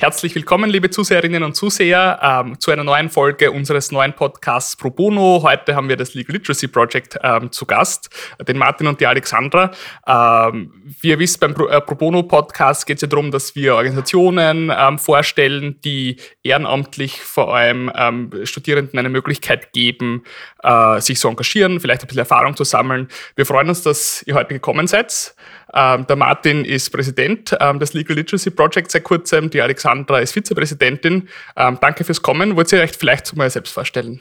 Herzlich willkommen, liebe Zuseherinnen und Zuseher, ähm, zu einer neuen Folge unseres neuen Podcasts Pro Bono. Heute haben wir das Legal Literacy Project ähm, zu Gast, den Martin und die Alexandra. Ähm, wie ihr wisst, beim Pro, äh, Pro Bono Podcast geht es ja darum, dass wir Organisationen ähm, vorstellen, die ehrenamtlich vor allem ähm, Studierenden eine Möglichkeit geben, äh, sich zu engagieren, vielleicht ein bisschen Erfahrung zu sammeln. Wir freuen uns, dass ihr heute gekommen seid. Ähm, der Martin ist Präsident des Legal Literacy Project seit kurzem, die Alexandra ist Vizepräsidentin. Ähm, danke fürs Kommen. Wollt ihr euch vielleicht mal selbst vorstellen?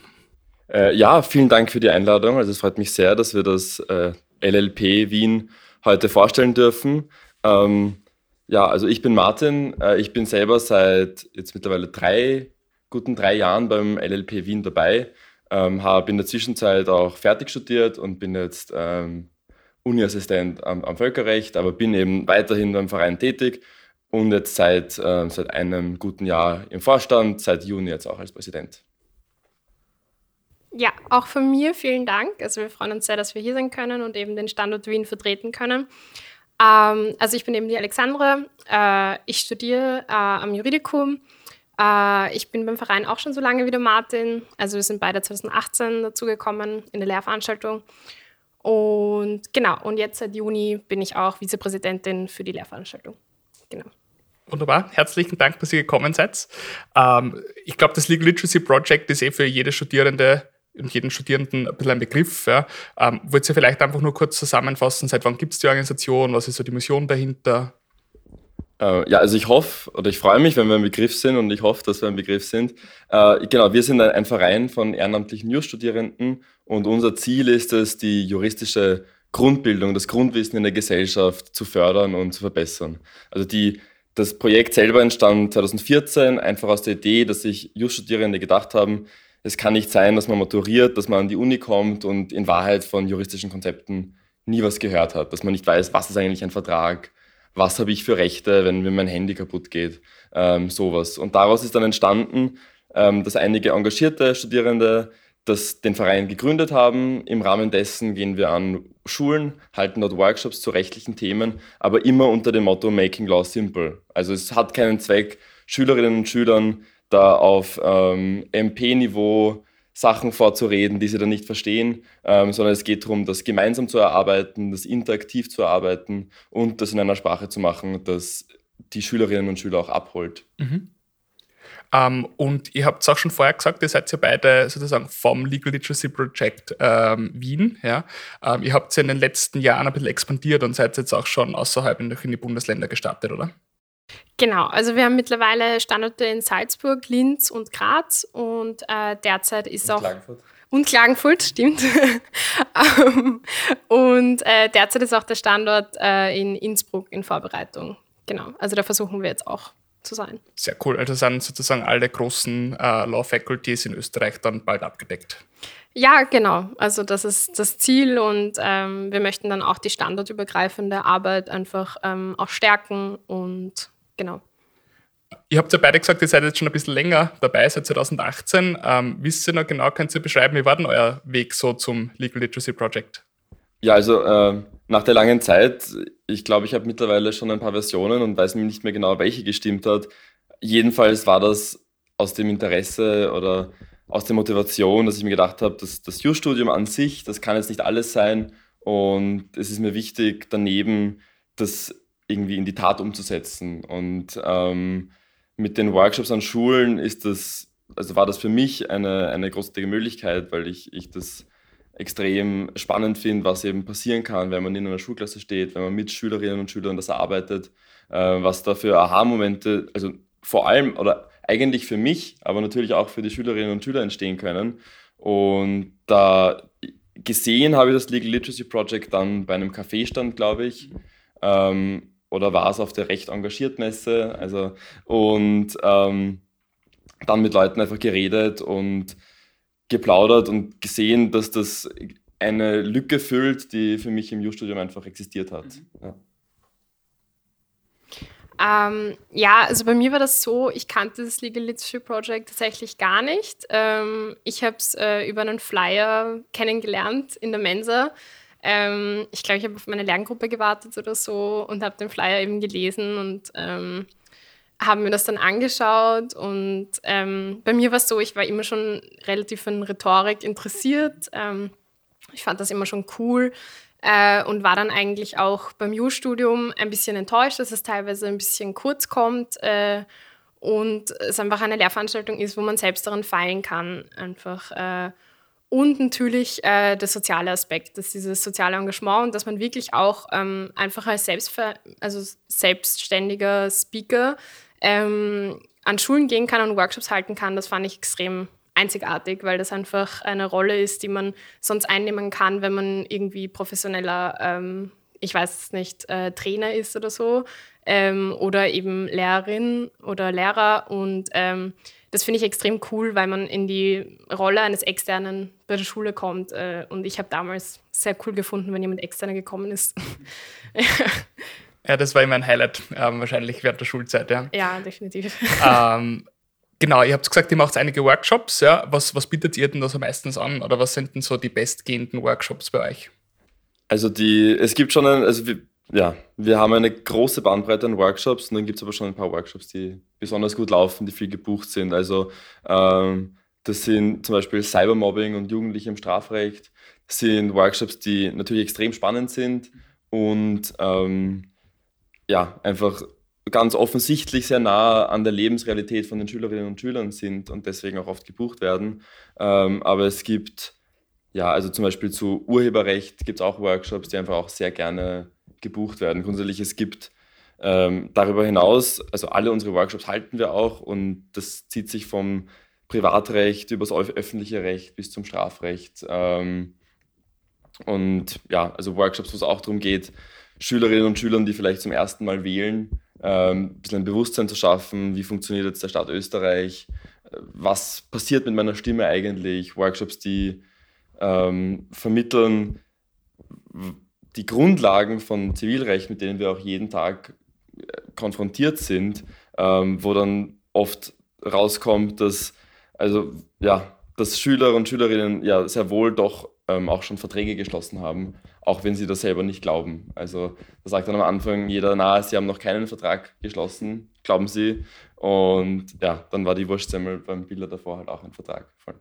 Äh, ja, vielen Dank für die Einladung. Also es freut mich sehr, dass wir das äh, LLP Wien heute vorstellen dürfen. Ähm, ja, also ich bin Martin. Äh, ich bin selber seit jetzt mittlerweile drei, guten drei Jahren beim LLP Wien dabei. Ähm, habe in der Zwischenzeit auch fertig studiert und bin jetzt ähm, Uni-Assistent am, am, Völkerrecht, aber bin eben weiterhin beim Verein tätig und jetzt seit, äh, seit einem guten Jahr im Vorstand, seit Juni jetzt auch als Präsident. Ja, auch von mir vielen Dank. Also wir freuen uns sehr, dass wir hier sein können und eben den Standort Wien vertreten können. Ähm, also ich bin eben die Alexandra. Äh, ich studiere äh, am Juridikum. Äh, ich bin beim Verein auch schon so lange wie der Martin. Also wir sind beide 2018 dazugekommen in der Lehrveranstaltung. Und genau, und jetzt seit Juni bin ich auch Vizepräsidentin für die Lehrveranstaltung. Genau. Wunderbar, herzlichen Dank, dass ihr gekommen seid. Ähm, ich glaube, das Legal Literacy Project ist eh für jede Studierende und jeden Studierenden ein bisschen ein Begriff. Ja. Ähm, wollt ihr vielleicht einfach nur kurz zusammenfassen, seit wann gibt es die Organisation, was ist so die Mission dahinter? Äh, ja, also ich hoffe oder ich freue mich, wenn wir ein Begriff sind und ich hoffe, dass wir ein Begriff sind. Äh, genau, wir sind ein Verein von ehrenamtlichen Jurastudierenden und unser Ziel ist es, die juristische Grundbildung, das Grundwissen in der Gesellschaft zu fördern und zu verbessern. Also die, das Projekt selber entstand 2014 einfach aus der Idee, dass sich Jurastudierende gedacht haben, es kann nicht sein, dass man maturiert, dass man an die Uni kommt und in Wahrheit von juristischen Konzepten nie was gehört hat, dass man nicht weiß, was ist eigentlich ein Vertrag, was habe ich für Rechte, wenn mir mein Handy kaputt geht, ähm, sowas. Und daraus ist dann entstanden, ähm, dass einige engagierte Studierende das, den Verein gegründet haben. Im Rahmen dessen gehen wir an Schulen, halten dort Workshops zu rechtlichen Themen, aber immer unter dem Motto Making Law Simple. Also es hat keinen Zweck, Schülerinnen und Schülern da auf ähm, MP-Niveau Sachen vorzureden, die sie dann nicht verstehen, ähm, sondern es geht darum, das gemeinsam zu erarbeiten, das interaktiv zu erarbeiten und das in einer Sprache zu machen, das die Schülerinnen und Schüler auch abholt. Mhm. Ähm, und ihr habt es auch schon vorher gesagt, ihr seid ja beide sozusagen vom Legal Literacy Project ähm, Wien. Ja? Ähm, ihr habt ja in den letzten Jahren ein bisschen expandiert und seid jetzt auch schon außerhalb in die Bundesländer gestartet, oder? Genau, also wir haben mittlerweile Standorte in Salzburg, Linz und Graz und äh, derzeit ist und auch. Klagenfurt. Und Klagenfurt, stimmt. Ähm, und äh, derzeit ist auch der Standort äh, in Innsbruck in Vorbereitung. Genau, also da versuchen wir jetzt auch zu sein. Sehr cool. Also sind sozusagen alle großen äh, Law Faculties in Österreich dann bald abgedeckt. Ja, genau. Also das ist das Ziel und ähm, wir möchten dann auch die standardübergreifende Arbeit einfach ähm, auch stärken und genau. Ihr habt ja beide gesagt, ihr seid jetzt schon ein bisschen länger dabei, seit 2018. Ähm, wisst ihr noch genau, könnt ihr beschreiben, wie war denn euer Weg so zum Legal Literacy Project? Ja, also äh, nach der langen Zeit, ich glaube, ich habe mittlerweile schon ein paar Versionen und weiß nicht mehr genau, welche gestimmt hat. Jedenfalls war das aus dem Interesse oder aus der Motivation, dass ich mir gedacht habe, dass das Jurstudium an sich, das kann jetzt nicht alles sein und es ist mir wichtig, daneben das irgendwie in die Tat umzusetzen. Und ähm, mit den Workshops an Schulen ist das, also war das für mich eine, eine großartige Möglichkeit, weil ich, ich das extrem spannend finde, was eben passieren kann, wenn man in einer Schulklasse steht, wenn man mit Schülerinnen und Schülern das arbeitet, äh, was da für Aha-Momente, also vor allem oder eigentlich für mich, aber natürlich auch für die Schülerinnen und Schüler entstehen können. Und da gesehen habe ich das Legal Literacy Project dann bei einem Kaffeestand, glaube ich. Ähm, oder war es auf der Recht engagiert Messe. Also, und ähm, dann mit Leuten einfach geredet und geplaudert und gesehen, dass das eine Lücke füllt, die für mich im U-Studium einfach existiert hat. Mhm. Ja. Ähm, ja, also bei mir war das so, ich kannte das Legal Literacy Project tatsächlich gar nicht. Ähm, ich habe es äh, über einen Flyer kennengelernt in der Mensa. Ähm, ich glaube, ich habe auf meine Lerngruppe gewartet oder so und habe den Flyer eben gelesen und ähm, haben mir das dann angeschaut und ähm, bei mir war es so, ich war immer schon relativ in Rhetorik interessiert. Ähm, ich fand das immer schon cool äh, und war dann eigentlich auch beim U-Studium ein bisschen enttäuscht, dass es teilweise ein bisschen kurz kommt äh, und es einfach eine Lehrveranstaltung ist, wo man selbst daran feilen kann. Einfach. Äh, und natürlich äh, der soziale Aspekt, dass dieses soziale Engagement und dass man wirklich auch ähm, einfach als Selbstver also selbstständiger Speaker ähm, an Schulen gehen kann und Workshops halten kann, das fand ich extrem einzigartig, weil das einfach eine Rolle ist, die man sonst einnehmen kann, wenn man irgendwie professioneller, ähm, ich weiß nicht, äh, Trainer ist oder so ähm, oder eben Lehrerin oder Lehrer und ähm, das finde ich extrem cool, weil man in die Rolle eines Externen bei der Schule kommt. Äh, und ich habe damals sehr cool gefunden, wenn jemand Externer gekommen ist. ja, das war immer ein Highlight, ähm, wahrscheinlich während der Schulzeit. Ja, ja definitiv. Ähm, genau, ihr habt gesagt, ihr macht einige Workshops. Ja? Was, was bietet ihr denn da so meistens an? Oder was sind denn so die bestgehenden Workshops bei euch? Also die, es gibt schon ein, also wir, ja, wir haben eine große Bandbreite an Workshops und dann gibt es aber schon ein paar Workshops, die besonders gut laufen, die viel gebucht sind. Also ähm, das sind zum Beispiel Cybermobbing und Jugendliche im Strafrecht. Das sind Workshops, die natürlich extrem spannend sind und ähm, ja, einfach ganz offensichtlich sehr nah an der Lebensrealität von den Schülerinnen und Schülern sind und deswegen auch oft gebucht werden. Ähm, aber es gibt, ja, also zum Beispiel zu Urheberrecht gibt es auch Workshops, die einfach auch sehr gerne gebucht werden. Grundsätzlich, es gibt ähm, darüber hinaus, also alle unsere Workshops halten wir auch und das zieht sich vom Privatrecht über das öffentliche Recht bis zum Strafrecht. Ähm, und ja, also Workshops, wo es auch darum geht, Schülerinnen und Schülern, die vielleicht zum ersten Mal wählen, ähm, ein bisschen ein Bewusstsein zu schaffen, wie funktioniert jetzt der Staat Österreich, was passiert mit meiner Stimme eigentlich, Workshops, die ähm, vermitteln, die Grundlagen von Zivilrecht, mit denen wir auch jeden Tag äh, konfrontiert sind, ähm, wo dann oft rauskommt, dass also ja, dass Schüler und Schülerinnen ja sehr wohl doch ähm, auch schon Verträge geschlossen haben, auch wenn sie das selber nicht glauben. Also da sagt dann am Anfang jeder, na, sie haben noch keinen Vertrag geschlossen, glauben sie. Und ja, dann war die Wurstsemmel beim Bilder davor halt auch ein Vertrag. Voll.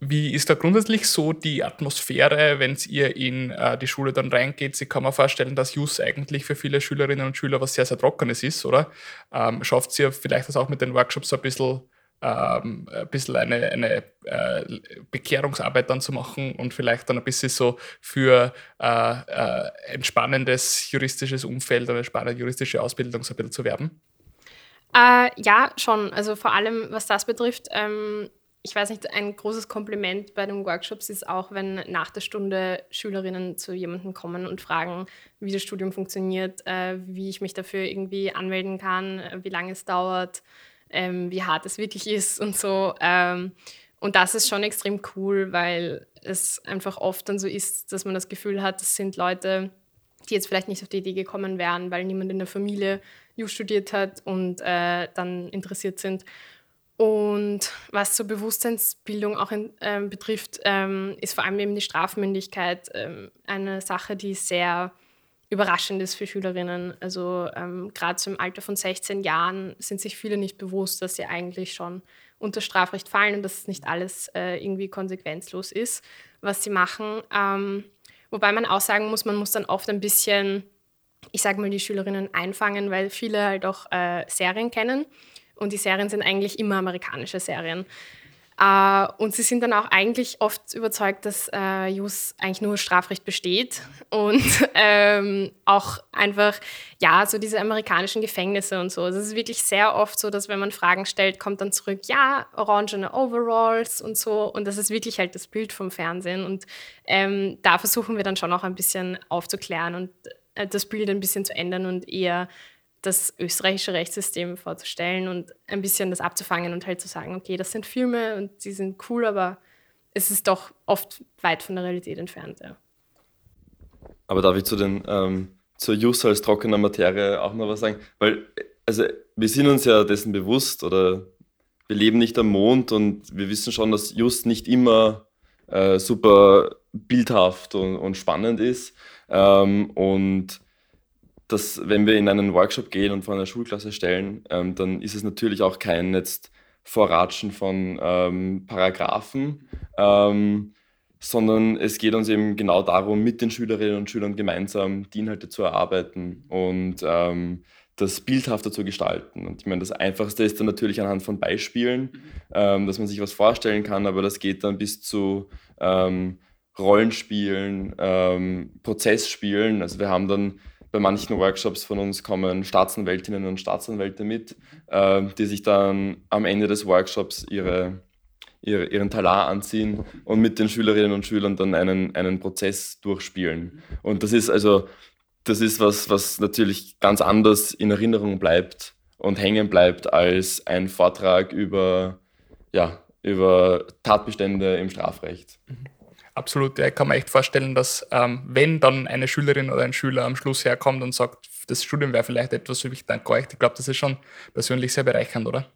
Wie ist da grundsätzlich so die Atmosphäre, wenn ihr in äh, die Schule dann reingeht? Sie kann man vorstellen, dass JUS eigentlich für viele Schülerinnen und Schüler was sehr, sehr Trockenes ist, oder? Ähm, schafft ihr vielleicht das auch mit den Workshops so ein bisschen, ähm, ein bisschen eine, eine äh, Bekehrungsarbeit dann zu machen und vielleicht dann ein bisschen so für äh, äh entspannendes juristisches Umfeld oder spannende juristische Ausbildung so ein bisschen zu werben? Äh, ja, schon. Also vor allem, was das betrifft, ähm ich weiß nicht, ein großes Kompliment bei den Workshops ist auch, wenn nach der Stunde Schülerinnen zu jemandem kommen und fragen, wie das Studium funktioniert, äh, wie ich mich dafür irgendwie anmelden kann, äh, wie lange es dauert, ähm, wie hart es wirklich ist und so. Ähm, und das ist schon extrem cool, weil es einfach oft dann so ist, dass man das Gefühl hat, das sind Leute, die jetzt vielleicht nicht auf die Idee gekommen wären, weil niemand in der Familie Just studiert hat und äh, dann interessiert sind. Und was zur Bewusstseinsbildung auch in, ähm, betrifft, ähm, ist vor allem eben die Strafmündigkeit ähm, eine Sache, die sehr überraschend ist für Schülerinnen. Also ähm, gerade im Alter von 16 Jahren sind sich viele nicht bewusst, dass sie eigentlich schon unter Strafrecht fallen und dass nicht alles äh, irgendwie konsequenzlos ist, was sie machen. Ähm, wobei man auch sagen muss, man muss dann oft ein bisschen, ich sage mal, die Schülerinnen einfangen, weil viele halt auch äh, Serien kennen und die Serien sind eigentlich immer amerikanische Serien. Uh, und sie sind dann auch eigentlich oft überzeugt, dass äh, JUS eigentlich nur Strafrecht besteht und ähm, auch einfach, ja, so diese amerikanischen Gefängnisse und so. Also es ist wirklich sehr oft so, dass wenn man Fragen stellt, kommt dann zurück, ja, orangene Overalls und so. Und das ist wirklich halt das Bild vom Fernsehen. Und ähm, da versuchen wir dann schon auch ein bisschen aufzuklären und äh, das Bild ein bisschen zu ändern und eher das österreichische Rechtssystem vorzustellen und ein bisschen das abzufangen und halt zu sagen, okay, das sind Filme und sie sind cool, aber es ist doch oft weit von der Realität entfernt. Ja. Aber darf ich zu den ähm, zur Jus als trockener Materie auch noch was sagen? Weil, also wir sind uns ja dessen bewusst oder wir leben nicht am Mond und wir wissen schon, dass Just nicht immer äh, super bildhaft und, und spannend ist. Ähm, und dass wenn wir in einen Workshop gehen und vor einer Schulklasse stellen, ähm, dann ist es natürlich auch kein jetzt Vorratschen von ähm, Paragraphen, ähm, sondern es geht uns eben genau darum, mit den Schülerinnen und Schülern gemeinsam die Inhalte zu erarbeiten und ähm, das bildhafter zu gestalten. Und ich meine, das Einfachste ist dann natürlich anhand von Beispielen, ähm, dass man sich was vorstellen kann, aber das geht dann bis zu ähm, Rollenspielen, ähm, Prozessspielen. Also wir haben dann bei manchen Workshops von uns kommen Staatsanwältinnen und Staatsanwälte mit, äh, die sich dann am Ende des Workshops ihre, ihre, ihren Talar anziehen und mit den Schülerinnen und Schülern dann einen, einen Prozess durchspielen. Und das ist also das ist was, was natürlich ganz anders in Erinnerung bleibt und hängen bleibt als ein Vortrag über, ja, über Tatbestände im Strafrecht. Absolut, ja, ich kann mir echt vorstellen, dass ähm, wenn dann eine Schülerin oder ein Schüler am Schluss herkommt und sagt, das Studium wäre vielleicht etwas für mich, danke euch, ich glaube, das ist schon persönlich sehr bereichernd, oder?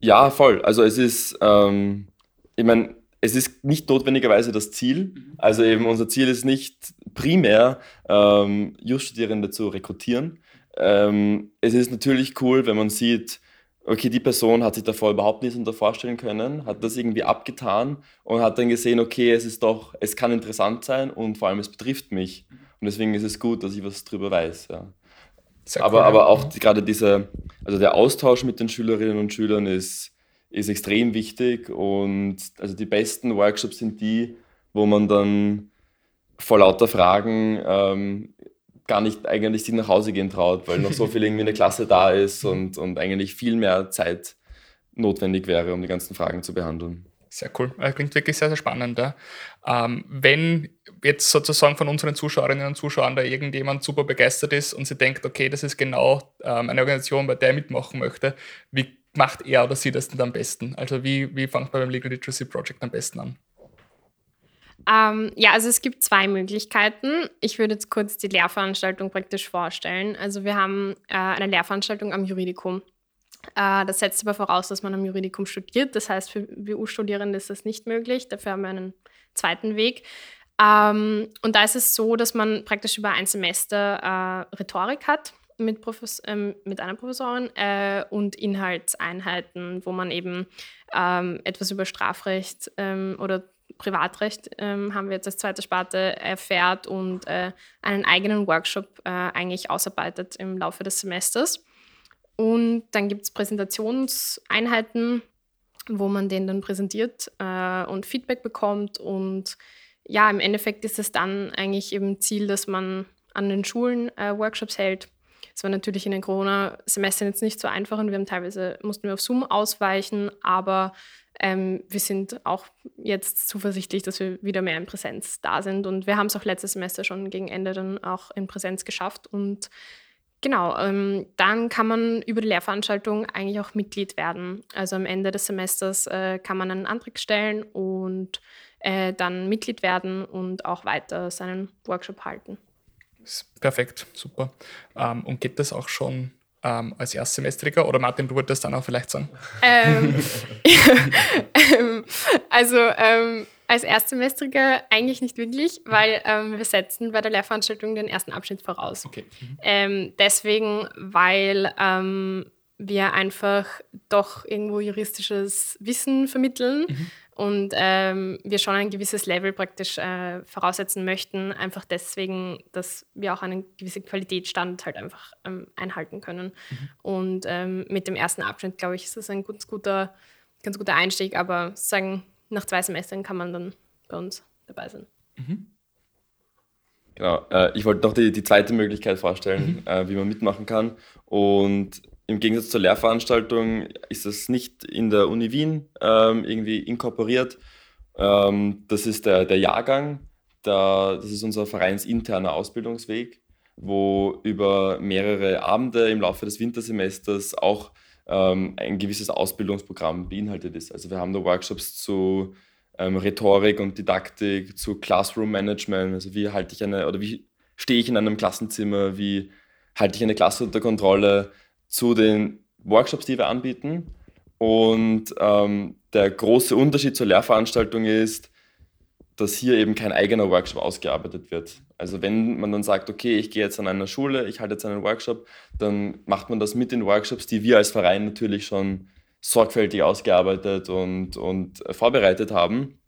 Ja, voll. Also es ist, ähm, ich meine, es ist nicht notwendigerweise das Ziel. Also eben unser Ziel ist nicht primär, ähm, Just-Studierende zu rekrutieren. Ähm, es ist natürlich cool, wenn man sieht, okay, die Person hat sich davor überhaupt nichts unter vorstellen können, hat das irgendwie abgetan und hat dann gesehen, okay, es ist doch, es kann interessant sein und vor allem es betrifft mich. Und deswegen ist es gut, dass ich was drüber weiß. Ja. Aber, cool, aber auch die, gerade diese, also der Austausch mit den Schülerinnen und Schülern ist, ist extrem wichtig und also die besten Workshops sind die, wo man dann vor lauter Fragen ähm, gar nicht eigentlich sich nach Hause gehen traut, weil noch so viel irgendwie in der Klasse da ist und, und eigentlich viel mehr Zeit notwendig wäre, um die ganzen Fragen zu behandeln. Sehr cool. Klingt wirklich sehr, sehr spannend. Ja. Ähm, wenn jetzt sozusagen von unseren Zuschauerinnen und Zuschauern da irgendjemand super begeistert ist und sie denkt, okay, das ist genau ähm, eine Organisation, bei der ich mitmachen möchte, wie macht er oder sie das denn am besten? Also wie, wie fängt man beim Legal Literacy Project am besten an? Ähm, ja, also es gibt zwei Möglichkeiten. Ich würde jetzt kurz die Lehrveranstaltung praktisch vorstellen. Also wir haben äh, eine Lehrveranstaltung am Juridikum. Äh, das setzt aber voraus, dass man am Juridikum studiert. Das heißt, für WU-Studierende ist das nicht möglich. Dafür haben wir einen zweiten Weg. Ähm, und da ist es so, dass man praktisch über ein Semester äh, Rhetorik hat mit, Profes ähm, mit einer Professorin äh, und Inhaltseinheiten, wo man eben ähm, etwas über Strafrecht ähm, oder Privatrecht ähm, haben wir jetzt als zweite Sparte erfährt und äh, einen eigenen Workshop äh, eigentlich ausarbeitet im Laufe des Semesters. Und dann gibt es Präsentationseinheiten, wo man den dann präsentiert äh, und Feedback bekommt. Und ja, im Endeffekt ist es dann eigentlich eben Ziel, dass man an den Schulen äh, Workshops hält es war natürlich in den Corona-Semestern jetzt nicht so einfach und wir haben teilweise, mussten wir auf Zoom ausweichen, aber ähm, wir sind auch jetzt zuversichtlich, dass wir wieder mehr in Präsenz da sind. Und wir haben es auch letztes Semester schon gegen Ende dann auch in Präsenz geschafft. Und genau, ähm, dann kann man über die Lehrveranstaltung eigentlich auch Mitglied werden. Also am Ende des Semesters äh, kann man einen Antrag stellen und äh, dann Mitglied werden und auch weiter seinen Workshop halten. Perfekt, super. Ähm, und geht das auch schon ähm, als Erstsemestriger? Oder Martin, du wolltest dann auch vielleicht sagen? Ähm, also ähm, als Erstsemestriger eigentlich nicht wirklich, weil ähm, wir setzen bei der Lehrveranstaltung den ersten Abschnitt voraus. Okay. Mhm. Ähm, deswegen, weil ähm, wir einfach doch irgendwo juristisches Wissen vermitteln. Mhm und ähm, wir schon ein gewisses Level praktisch äh, voraussetzen möchten, einfach deswegen, dass wir auch einen gewissen Qualitätsstand halt einfach ähm, einhalten können. Mhm. Und ähm, mit dem ersten Abschnitt, glaube ich, ist das ein ganz guter, ganz guter Einstieg, aber sagen, nach zwei Semestern kann man dann bei uns dabei sein. Mhm. Genau, äh, ich wollte noch die, die zweite Möglichkeit vorstellen, mhm. äh, wie man mitmachen kann. Und im Gegensatz zur Lehrveranstaltung ist das nicht in der Uni Wien ähm, irgendwie inkorporiert. Ähm, das ist der, der Jahrgang, der, das ist unser vereinsinterner Ausbildungsweg, wo über mehrere Abende im Laufe des Wintersemesters auch ähm, ein gewisses Ausbildungsprogramm beinhaltet ist. Also wir haben da Workshops zu ähm, Rhetorik und Didaktik, zu Classroom Management, also wie halte ich eine oder wie stehe ich in einem Klassenzimmer, wie halte ich eine Klasse unter Kontrolle, zu den Workshops, die wir anbieten. Und ähm, der große Unterschied zur Lehrveranstaltung ist, dass hier eben kein eigener Workshop ausgearbeitet wird. Also wenn man dann sagt, okay, ich gehe jetzt an einer Schule, ich halte jetzt einen Workshop, dann macht man das mit den Workshops, die wir als Verein natürlich schon sorgfältig ausgearbeitet und, und vorbereitet haben.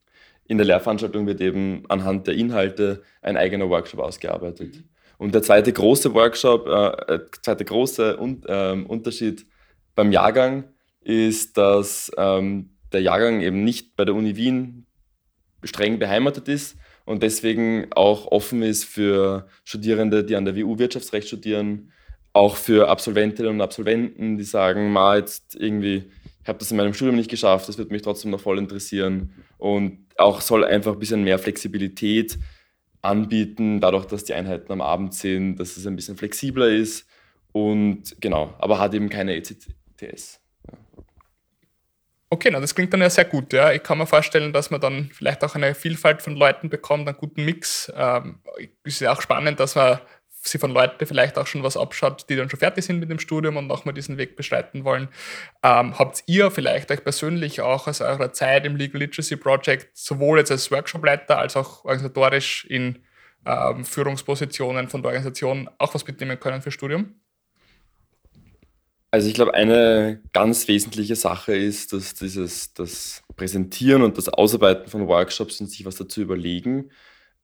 In der Lehrveranstaltung wird eben anhand der Inhalte ein eigener Workshop ausgearbeitet. Und der zweite große Workshop, äh, äh zweite große Un äh, Unterschied beim Jahrgang ist, dass ähm, der Jahrgang eben nicht bei der Uni Wien streng beheimatet ist und deswegen auch offen ist für Studierende, die an der WU Wirtschaftsrecht studieren, auch für Absolventinnen und Absolventen, die sagen, ma, jetzt irgendwie, ich habe das in meinem Studium nicht geschafft, das wird mich trotzdem noch voll interessieren. Und auch soll einfach ein bisschen mehr Flexibilität anbieten, dadurch, dass die Einheiten am Abend sind, dass es ein bisschen flexibler ist und genau, aber hat eben keine ECTS. Okay, na, das klingt dann ja sehr gut. Ja. Ich kann mir vorstellen, dass man dann vielleicht auch eine Vielfalt von Leuten bekommt, einen guten Mix. Ähm, ist ja auch spannend, dass man sie von Leuten vielleicht auch schon was abschaut, die dann schon fertig sind mit dem Studium und nochmal diesen Weg bestreiten wollen. Ähm, habt ihr vielleicht euch persönlich auch aus eurer Zeit im Legal Literacy Project sowohl jetzt als Workshopleiter als auch organisatorisch in ähm, Führungspositionen von der Organisation auch was mitnehmen können für Studium? Also ich glaube, eine ganz wesentliche Sache ist, dass dieses das Präsentieren und das Ausarbeiten von Workshops und sich was dazu überlegen,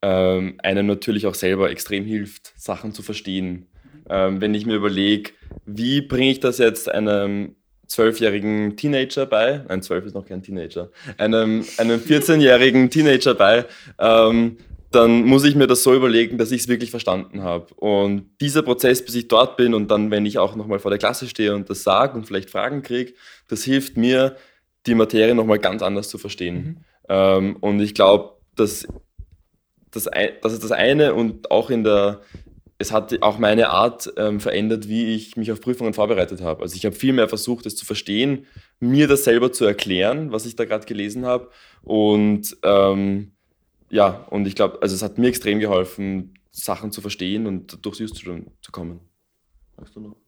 ähm, einem natürlich auch selber extrem hilft, Sachen zu verstehen. Ähm, wenn ich mir überlege, wie bringe ich das jetzt einem zwölfjährigen Teenager bei, nein, zwölf ist noch kein Teenager, einem, einem 14-jährigen Teenager bei, ähm, dann muss ich mir das so überlegen, dass ich es wirklich verstanden habe. Und dieser Prozess, bis ich dort bin und dann, wenn ich auch nochmal vor der Klasse stehe und das sage und vielleicht Fragen kriege, das hilft mir, die Materie nochmal ganz anders zu verstehen. Mhm. Ähm, und ich glaube, dass, das, das ist das eine und auch in der, es hat auch meine Art ähm, verändert, wie ich mich auf Prüfungen vorbereitet habe. Also ich habe viel mehr versucht, es zu verstehen, mir das selber zu erklären, was ich da gerade gelesen habe und ähm, ja, und ich glaube, also es hat mir extrem geholfen, Sachen zu verstehen und durchs Use zu kommen. Magst du noch?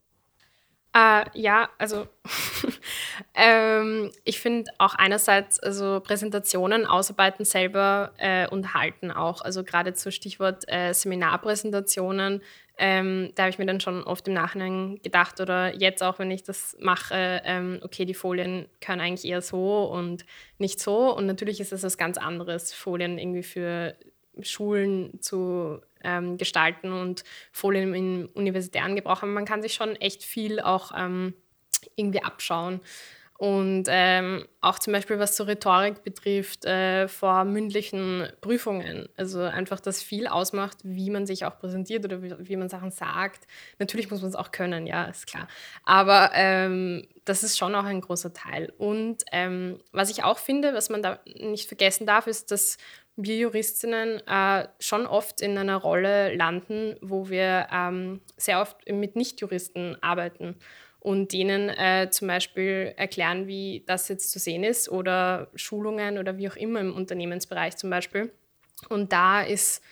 Uh, ja, also ähm, ich finde auch einerseits also Präsentationen ausarbeiten selber äh, und halten auch. Also gerade zu Stichwort äh, Seminarpräsentationen ähm, da habe ich mir dann schon oft im Nachhinein gedacht oder jetzt auch, wenn ich das mache, ähm, okay, die Folien können eigentlich eher so und nicht so. Und natürlich ist es was ganz anderes, Folien irgendwie für Schulen zu ähm, gestalten und Folien im universitären Gebrauch. Aber man kann sich schon echt viel auch ähm, irgendwie abschauen. Und ähm, auch zum Beispiel, was so Rhetorik betrifft, äh, vor mündlichen Prüfungen. Also einfach, dass viel ausmacht, wie man sich auch präsentiert oder wie, wie man Sachen sagt. Natürlich muss man es auch können, ja, ist klar. Aber ähm, das ist schon auch ein großer Teil. Und ähm, was ich auch finde, was man da nicht vergessen darf, ist, dass wir Juristinnen äh, schon oft in einer Rolle landen, wo wir ähm, sehr oft mit Nichtjuristen arbeiten und denen äh, zum Beispiel erklären, wie das jetzt zu sehen ist oder Schulungen oder wie auch immer im Unternehmensbereich zum Beispiel. Und da ist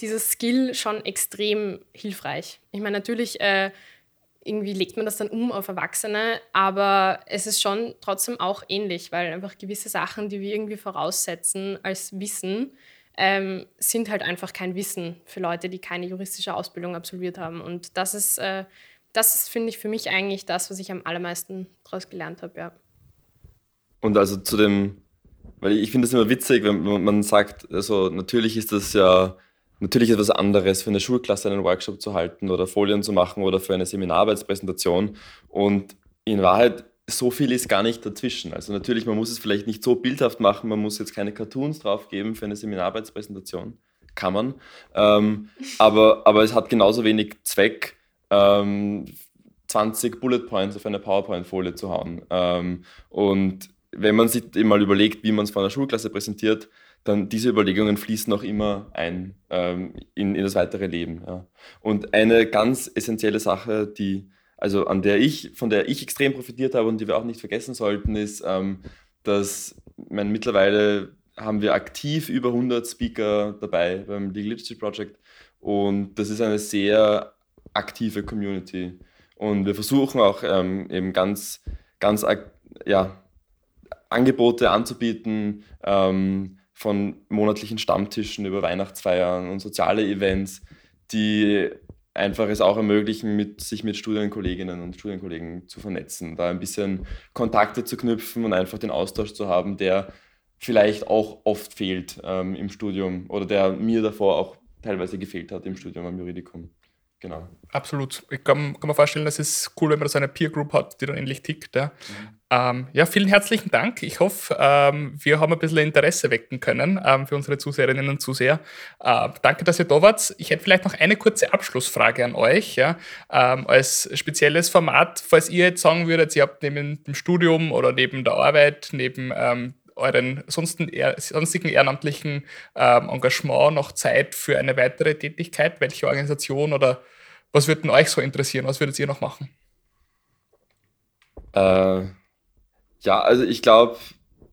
dieses Skill schon extrem hilfreich. Ich meine, natürlich äh, irgendwie legt man das dann um auf Erwachsene, aber es ist schon trotzdem auch ähnlich, weil einfach gewisse Sachen, die wir irgendwie voraussetzen als Wissen, ähm, sind halt einfach kein Wissen für Leute, die keine juristische Ausbildung absolviert haben. Und das ist äh, das ist, finde ich, für mich eigentlich das, was ich am allermeisten daraus gelernt habe, ja. Und also zu dem, weil ich finde es immer witzig, wenn man sagt, also natürlich ist das ja natürlich etwas anderes, für eine Schulklasse einen Workshop zu halten oder Folien zu machen oder für eine Seminararbeitspräsentation. Und in Wahrheit, so viel ist gar nicht dazwischen. Also natürlich, man muss es vielleicht nicht so bildhaft machen, man muss jetzt keine Cartoons draufgeben für eine Seminararbeitspräsentation. Kann man. Ähm, aber, aber es hat genauso wenig Zweck, ähm, 20 Bullet Points auf eine PowerPoint-Folie zu hauen. Ähm, und wenn man sich mal überlegt, wie man es vor einer Schulklasse präsentiert, dann diese Überlegungen fließen auch immer ein ähm, in, in das weitere Leben. Ja. Und eine ganz essentielle Sache, die, also an der ich, von der ich extrem profitiert habe und die wir auch nicht vergessen sollten, ist, ähm, dass mein, mittlerweile haben wir aktiv über 100 Speaker dabei beim Legal Literacy Project und das ist eine sehr aktive Community. Und wir versuchen auch ähm, eben ganz, ganz ja, Angebote anzubieten, ähm, von monatlichen Stammtischen über Weihnachtsfeiern und soziale Events, die einfach es auch ermöglichen, mit, sich mit Studienkolleginnen und Studienkollegen zu vernetzen, da ein bisschen Kontakte zu knüpfen und einfach den Austausch zu haben, der vielleicht auch oft fehlt ähm, im Studium oder der mir davor auch teilweise gefehlt hat im Studium am Juridikum. Genau. Absolut. Ich kann, kann mir vorstellen, dass es cool, wenn man so eine Peer Group hat, die dann ähnlich tickt. Ja, mhm. ähm, ja vielen herzlichen Dank. Ich hoffe, ähm, wir haben ein bisschen Interesse wecken können ähm, für unsere Zuseherinnen und Zuseher. Äh, danke, dass ihr da wart. Ich hätte vielleicht noch eine kurze Abschlussfrage an euch. Ja, ähm, als spezielles Format, falls ihr jetzt sagen würdet, ihr habt neben dem Studium oder neben der Arbeit, neben ähm, euren sonstigen, ehrenamtlichen ähm, Engagement noch Zeit für eine weitere Tätigkeit? Welche Organisation oder was würde euch so interessieren? Was würdet ihr noch machen? Äh, ja, also ich glaube,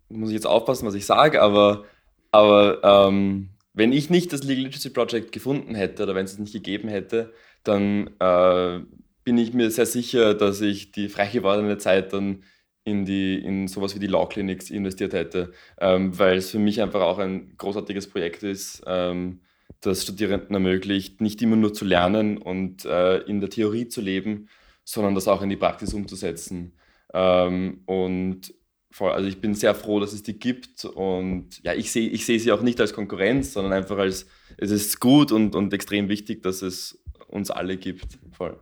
muss ich jetzt aufpassen, was ich sage, aber, aber ähm, wenn ich nicht das Legal Literacy Project gefunden hätte oder wenn es es nicht gegeben hätte, dann äh, bin ich mir sehr sicher, dass ich die frei gewordene Zeit dann in, die, in sowas wie die Law Clinics investiert hätte, ähm, weil es für mich einfach auch ein großartiges Projekt ist, ähm, das Studierenden ermöglicht, nicht immer nur zu lernen und äh, in der Theorie zu leben, sondern das auch in die Praxis umzusetzen. Ähm, und voll, also ich bin sehr froh, dass es die gibt und ja, ich sehe ich seh sie auch nicht als Konkurrenz, sondern einfach als, es ist gut und, und extrem wichtig, dass es uns alle gibt. Voll.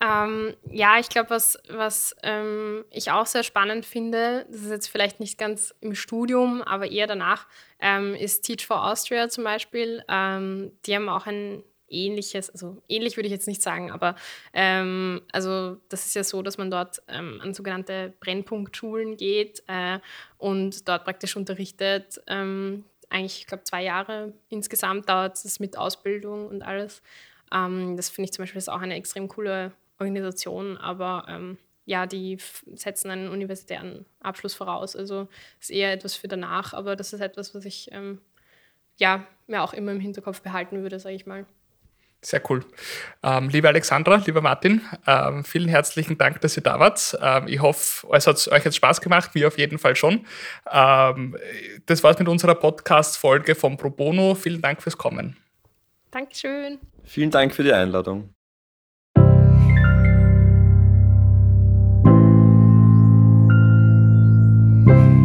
Ähm, ja, ich glaube, was, was ähm, ich auch sehr spannend finde, das ist jetzt vielleicht nicht ganz im Studium, aber eher danach, ähm, ist Teach for Austria zum Beispiel. Ähm, die haben auch ein ähnliches, also ähnlich würde ich jetzt nicht sagen, aber ähm, also das ist ja so, dass man dort ähm, an sogenannte Brennpunktschulen geht äh, und dort praktisch unterrichtet. eigentlich, ich glaube, zwei Jahre insgesamt dauert es mit Ausbildung und alles. das finde ich zum Beispiel ist auch eine extrem coole Organisation, aber ähm, ja, die setzen einen universitären Abschluss voraus. Also ist eher etwas für danach, aber das ist etwas, was ich ähm, ja, mir auch immer im Hinterkopf behalten würde, sage ich mal. Sehr cool. Ähm, liebe Alexandra, lieber Martin, ähm, vielen herzlichen Dank, dass ihr da wart. Ähm, ich hoffe, es hat euch jetzt Spaß gemacht, mir auf jeden Fall schon. Ähm, das war's mit unserer Podcast-Folge von Pro Bono. Vielen Dank fürs Kommen. Dankeschön. Vielen Dank für die Einladung. Bye.